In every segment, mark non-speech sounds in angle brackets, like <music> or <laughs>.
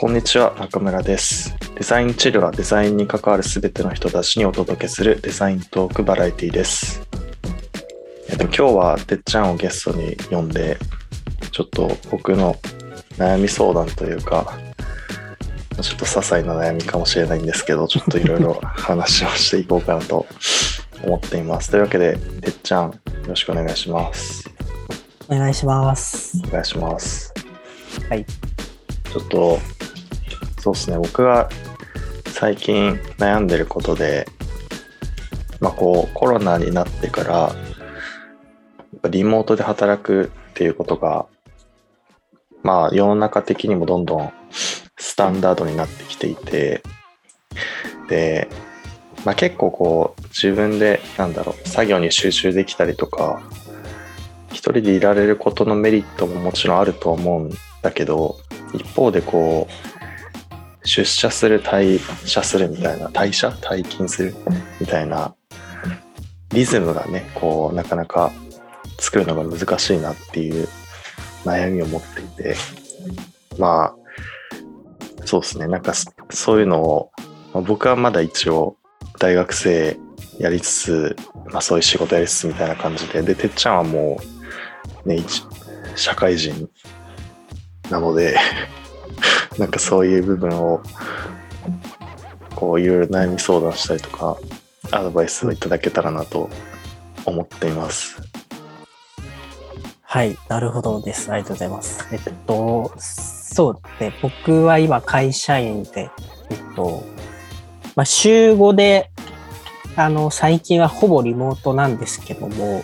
こんにちは中村です。デザインチルはデザインに関わるすべての人たちにお届けするデザイントークバラエティです。えっと今日はてっちゃんをゲストに呼んでちょっと僕の悩み相談というかちょっと些細な悩みかもしれないんですけどちょっといろいろ話をしていこうかなと思っています。というわけでてっちゃんよろしくお願いします。お願いします。お願いします。はい。ちょっと、そうですね、僕が最近悩んでることで、まあこう、コロナになってから、リモートで働くっていうことが、まあ世の中的にもどんどんスタンダードになってきていて、で、まあ結構こう、自分で、なんだろう、作業に集中できたりとか、一人でいられることのメリットももちろんあると思うんだけど一方でこう出社する退社するみたいな退社？退勤するみたいなリズムがねこうなかなか作るのが難しいなっていう悩みを持っていてまあそうですね。なんかそういうのを、まあ僕はまだ一応大学生やりつつ、まあ、そういう仕事やりつつみたいな感じででてっちゃんはもうね、社会人なのでなんかそういう部分をこういろいろ悩み相談したりとかアドバイスをいただけたらなと思っています。はい。なるほどです。ありがとうございます。えっと、そうで、僕は今会社員で、えっと、まあ、週5で、あの、最近はほぼリモートなんですけども、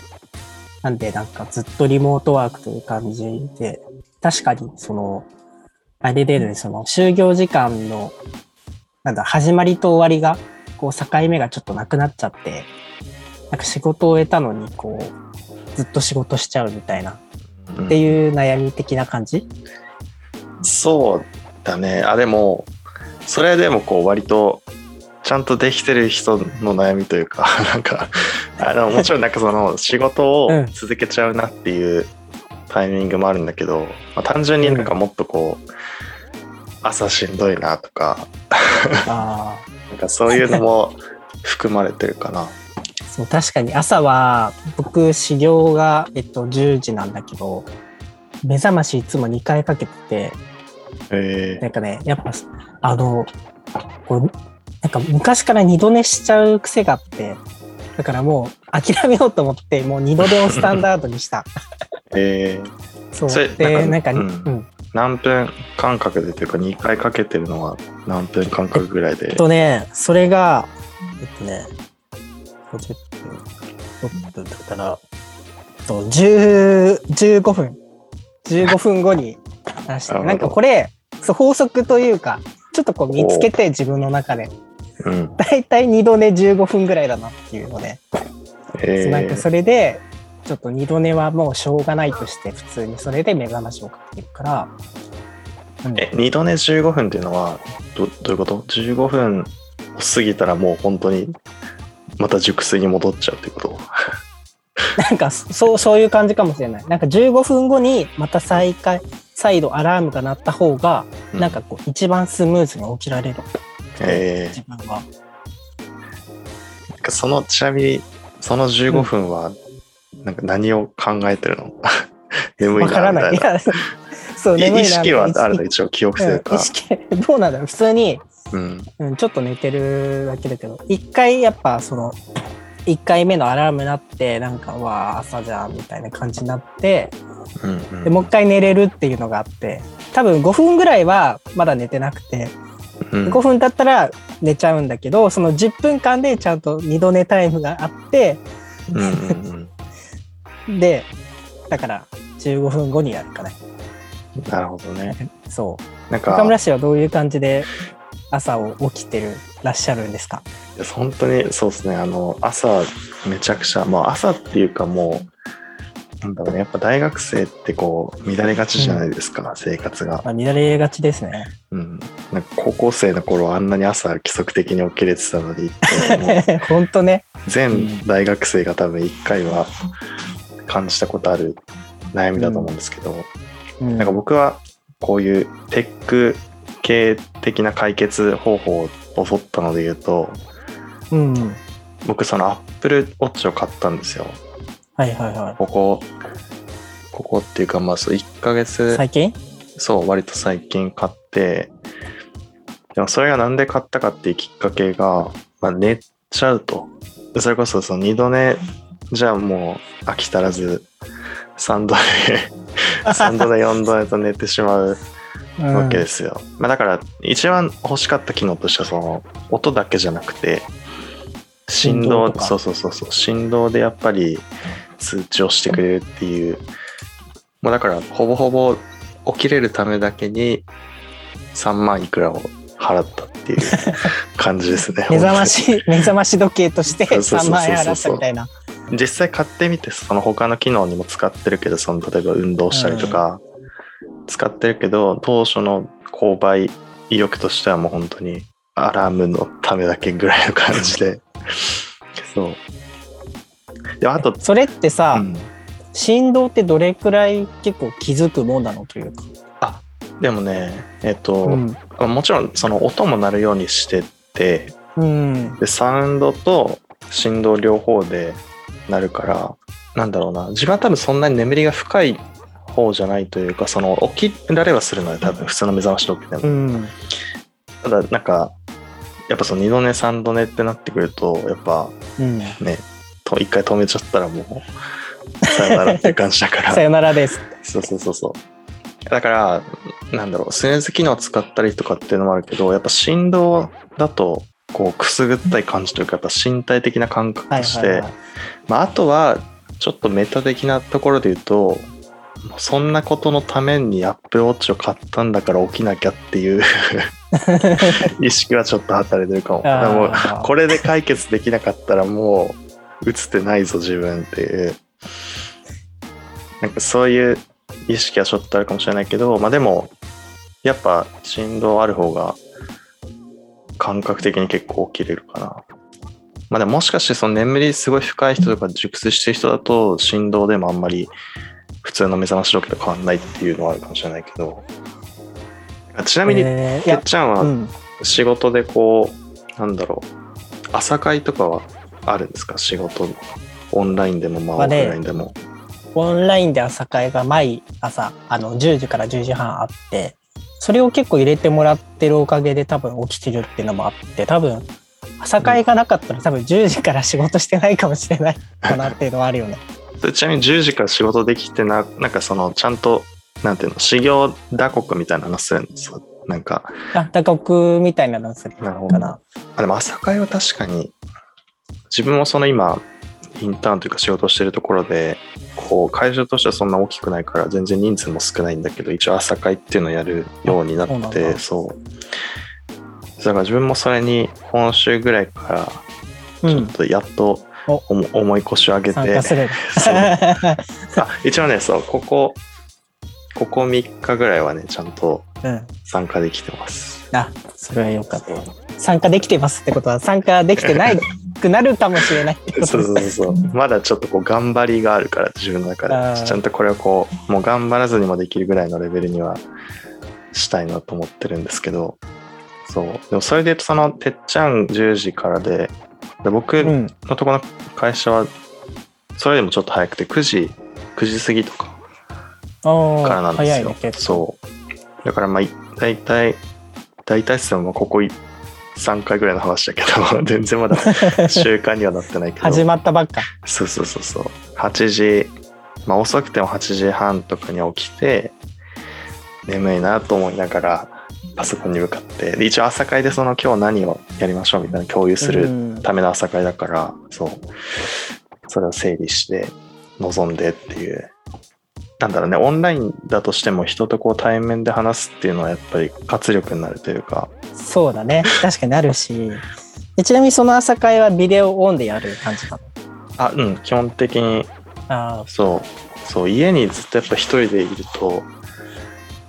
なんでなんかずっとリモートワークという感じで、確かにその、あれでね、その就業時間の、なんだ、始まりと終わりが、こう境目がちょっとなくなっちゃって、なんか仕事を終えたのに、こう、ずっと仕事しちゃうみたいな、うん。っていう悩み的な感じ？そうだね。あでもそれでもこう割とちゃんとできてる人の悩みというか <laughs> なんかあのもちろんなんかその仕事をうん。続けちゃうなっていうタイミングもあるんだけど、まあ、単純になんかもっとこう朝しんどいなとかあ <laughs> なんかそういうのも含まれてるかな。あ、そう、確かに朝は、僕、始業が、えっと、10時なんだけど、目覚ましいつも2回かけてて、えなんかね、やっぱ、あの、こう、なんか昔から二度寝しちゃう癖があって、だからもう諦めようと思って、もう二度寝をスタンダードにした。<laughs> ー、えー、そう。それで、なんか、ううん。ん。何分間隔でというか2回かけてるのは何分間隔ぐらいで？えっとね、それが、えっとね、50分、6分だったら、えっと10 15分、15分後に出して、なんかこれ、そう法則というか、ちょっとこう見つけて自分の中で、うん。だいたい二度寝15分ぐらいだなっていうので、えー、なんかそれで、ちょっと二度寝はもうしょうがないとして、普通にそれで目覚ましをかけてるから、うんえ二度寝15分っていうのはどどういうこと ?15 分を過ぎたらもう本当にまた熟睡に戻っちゃうってこと？<laughs> なんかそう、そういう感じかもしれない。なんか15分後にまた再開、再度アラームが鳴った方が、うんなんかこう一番スムーズに起きられる。え自分は。ー、なんかそのちなみにその15分はなんか何を考えてるの？<laughs> 眠いなみたいな。いや、そう、い眠いな。意識はあるの意一応記憶識というかうん意。識、どうなんだろう？普通に、うん。うん、ちょっと寝てるだけだけど、一回やっぱその、一回目のアラーム鳴って、なんか、うわあ、朝じゃんみたいな感じになって、うんうんでもう一回寝れるっていうのがあって、多分5分ぐらいはまだ寝てなくて、うん。5分経ったら寝ちゃうんだけど、その10分間でちゃんと二度寝タイムがあって、うんうんで、だから15分後にやるかね。うんなるほどね。そう。なんか中村氏はどういう感じで朝を起きてるらっしゃるんですか？本当にそうですねあの朝めちゃくちゃまあ朝っていうかもうなんだろうねやっぱ大学生ってこう乱れがちじゃないですか、生活が、まあ、乱れがちですね。うん、なんか高校生の頃あんなに朝規則的に起きれてたのに <laughs> 本当ね。全大学生が多分1回は感じたことある悩みだと思うんですけど、うんなんか僕はこういうテック系的な解決方法を取ったので言うと、うんうん。僕その Apple Watch を買ったんですよ。はいはいはここ、ここっていうかまあそう1ヶい。月、最近？そう、割と最近買って、でもそれがなんで買ったかっていうきっかけが、まあ、寝ちゃうと。それこそその二度寝じゃあもう飽き足らず、3度寝、<laughs> 3度寝4度寝と寝てしまうわけですよ。まあ、だから一番欲しかった機能としてはその音だけじゃなくて振動そうそうそうそう振動でやっぱり通知をしてくれるっていうもうだからほぼほぼ起きれるためだけに3万いくらを払ったっていう感じですね。<laughs> 目覚まし、目覚まし時計としてそうそうそうそう3万円払ったみたいな。実際買ってみてその他の機能にも使ってるけどその例えば運動したりとか使ってるけど、当初の購買意欲としてはもう本当にアラームのためだけぐらいの感じで <laughs> そうであと、それってさ、うん振動ってどれくらい結構気づくもんなのというか。でもねえっ、と、うん。もちろんその音も鳴るようにしててうん。でサウンドと振動両方でなるからなんだろうな自分は多分そんなに眠りが深い方じゃないというかその起きられはするので多分普通の目覚まし時計でも、うん。ただなんかやっぱその2度寝3度寝ってなってくるとやっぱうん。ねと一回止めちゃったらもうさよならって感じだか <laughs> さらよならです。そうそうそうそうだからなんだろうスヌーズ機能を使ったりとかっていうのもあるけどやっぱ振動だとこうくすぐったい感じというかやっぱ身体的な感覚はいとして、はいはい。まあ、あとはちょっとメタ的なところで言うとそんなことのために Apple Watch を買ったんだから起きなきゃっていう <laughs> 意識はちょっと働いてるかも。でもこれで解決できなかったらもう映ってないぞ自分っていうなんかそういう意識はちょっとあるかもしれないけどまあでもやっぱ振動ある方が感覚的に結構起きれるかな。まあでももしかしてその眠りすごい深い人とか熟睡してる人だと振動でもあんまり普通の目覚まし時計と変わんないっていうのはあるかもしれないけど。ちなみにえーいや、てっちゃんはうん。仕事でこうなんだろう。朝会とかはあるんですか？仕事オンラインでもまあオフまあね。ラインでも、オンラインで朝会が毎朝、あの、10時から10時半あって、それを結構入れてもらってるおかげで多分起きてるっていうのもあって、多分、朝会がなかったら多分10時から仕事してないかもしれないかなっていうのはあるよね。それちなみに10時から仕事できてななんかそのちゃんとなんていうの修行打刻みたいなのするんですよなんかあ、打刻みたいなのするなるほどかな。あでも朝会は確かに自分もその今インターンというか仕事をしてるところでこう会社としてはそんな大きくないから全然人数も少ないんだけど一応朝会っていうのをやるようになってだそうだから自分もそれに今週ぐらいからうん。ちょっとやっとおおも重い腰を上げて、参加する。そうあ一応ねそうここここ3日ぐらいはねちゃんとうん。参加できてますあ、それはよかった。参加できてますってことは、参加できてないくなるかもしれないってこと <laughs> そうそうそうまだちょっとこう頑張りがあるから自分の中で。ちゃんとこれをこうもう頑張らずにもできるぐらいのレベルにはしたいなと思ってるんですけど。そう。でもそれで言うとそのてっちゃん10時からでで僕うん。のところの会社はそれでもちょっと早くて9時9時過ぎとかからなんですよ。ね。そう。だからまあい大体大体っすよ。もうここ3回ぐらいの話だけど <laughs> 全然まだ習慣にはなってないけど。始まったばっか。そうそうそうそう。8時まあ遅くても8時半とかに起きて眠いなと思いながらパソコンに向かって。で一応朝会でその今日何をやりましょうみたいな共有するうん。ための朝会だから、そう。それを整理して臨んでっていうなんだろうねオンラインだとしても人とこう対面で話すっていうのはやっぱり活力になるというかそうだね。確かになるし。でちなみにその朝会はビデオオンでやる感じかあうん基本的にな。あそうそう家にずっとやっぱ一人でいると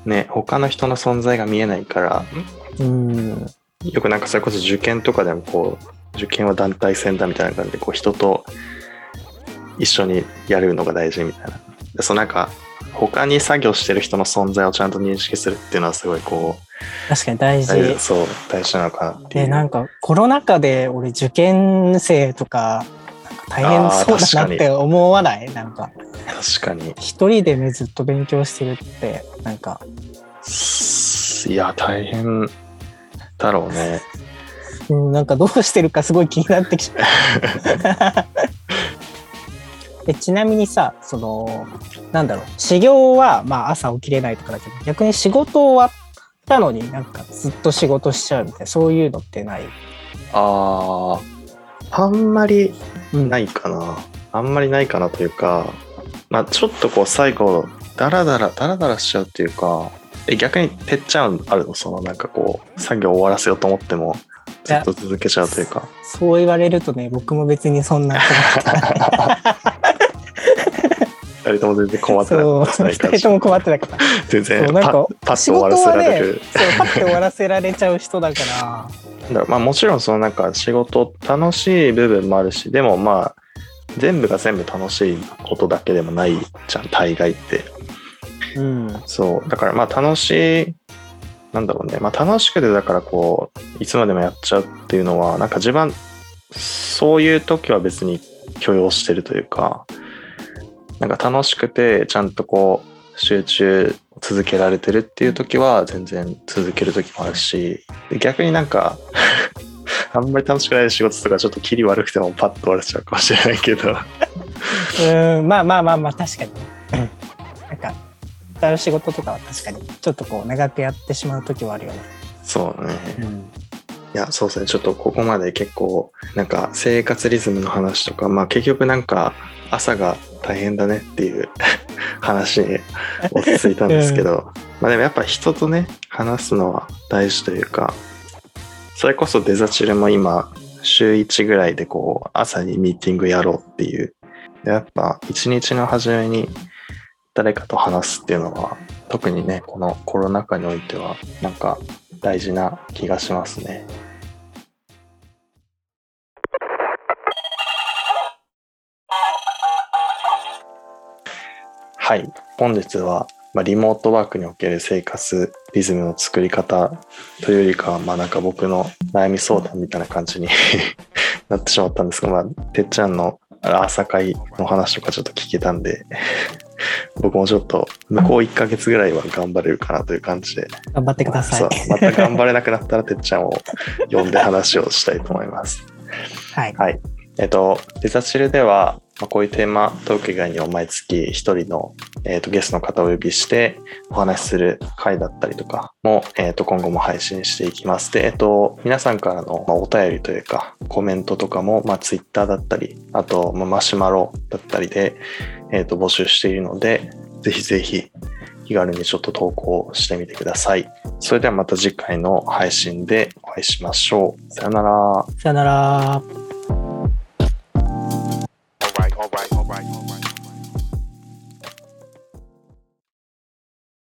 ね他の人の存在が見えないからあ。うん。よくなんかそれこそ受験とかでもこう受験は団体戦だみたいな感じでこう人と一緒にやるのが大事みたいなでそのなんか他に作業してる人の存在をちゃんと認識するっていうのはすごいこ確かに大う、事。そう、大事なのかなっていで、う。なんかコロナ禍で俺受験生とか、大変そうだなって思わない？なんか、確かに。一人でね、ずっと勉強してるって、なんか、いや、大変だろうね。<laughs> うん、なんかどうしてるかすごい気になってきちゃう。<laughs> でちなみにさ、その、なんだろう、修行はまあ朝起きれないとかだけど、逆に仕事終わったのになんかずっと仕事しちゃうみたいな、そういうのってない？ああ、あんまりうんないかな。あんまりないかなというか、まあちょっとこう最後、ダラダラ、ダラダラしちゃうっていうか、え逆にてっちゃんあるの？そのなんかこう、作業終わらせようと思っても、ずっと続けちゃうというか。そう言われるとね、僕も別にそんな。<laughs> 二人とも全然困ってない二人と。も困ってなかった。全然なんかッパッ仕と終わらせられる。そう、パッて終わらせられちゃう人だから、なんだろうまあもちろんそのなんか仕事楽しい部分もあるし、でもまあ全部が全部楽しいことだけでもないじゃん、大概って。うん。そう。だからまあ楽しい、なんだろうね。まあ楽しくてだからこう、いつまでもやっちゃうっていうのは、なんか自分はそういう時は別に許容してるというか、なんか楽しくてちゃんとこう集中続けられてるっていう時は全然続ける時もあるし、で逆になんか、<laughs> あんまり楽しくない仕事とかちょっと切り悪くてもパッと終わらせちゃうかもしれないけど、うん、まあまあまあまあ、確かに。う <coughs> んなんか、歌う仕事とかは確かに、ちょっとこう、長くやってしまう時はあるよね。そうね。うん。いや、そうですね。ちょっとここまで結構、なんか生活リズムの話とか、まあ結局なんか朝が大変だねっていう <laughs> 話に落ち着いたんですけど、<laughs> まあでもやっぱ人とね、話すのは大事というか、それこそデザチルも今、週1ぐらいでこう、朝にミーティングやろうっていう。でやっぱ一日の初めに誰かと話すっていうのは、特にね、このコロナ禍においては、なんか大事な気がしますね。はい、本日は、まあ、リモートワークにおける生活リズムの作り方というよりかは、まあなんか僕の悩み相談みたいな感じに <laughs> なってしまったんですが、まあ、てっちゃんの朝会の話とかちょっと聞けたんで、僕もちょっと向こう1ヶ月ぐらいは頑張れるかなという感じで、頑張ってください。また頑張れなくなったらてっちゃんを呼んで話をしたいと思います。<laughs> はい。はい。えっと、デザチルでは、まあ、こういうテーマトーク以外にも毎月一人の、えっとゲストの方をお呼びしてお話しする回だったりとかも、えっと今後も配信していきます。で、えっと、皆さんからの、まあ、お便りというかコメントとかも、まあ、Twitter だったり、あと、まあ、マシュマロだったりで、えっと募集しているので、ぜひぜひ気軽にちょっと投稿してみてください。それではまた次回の配信でお会いしましょう。さよなら。さよなら。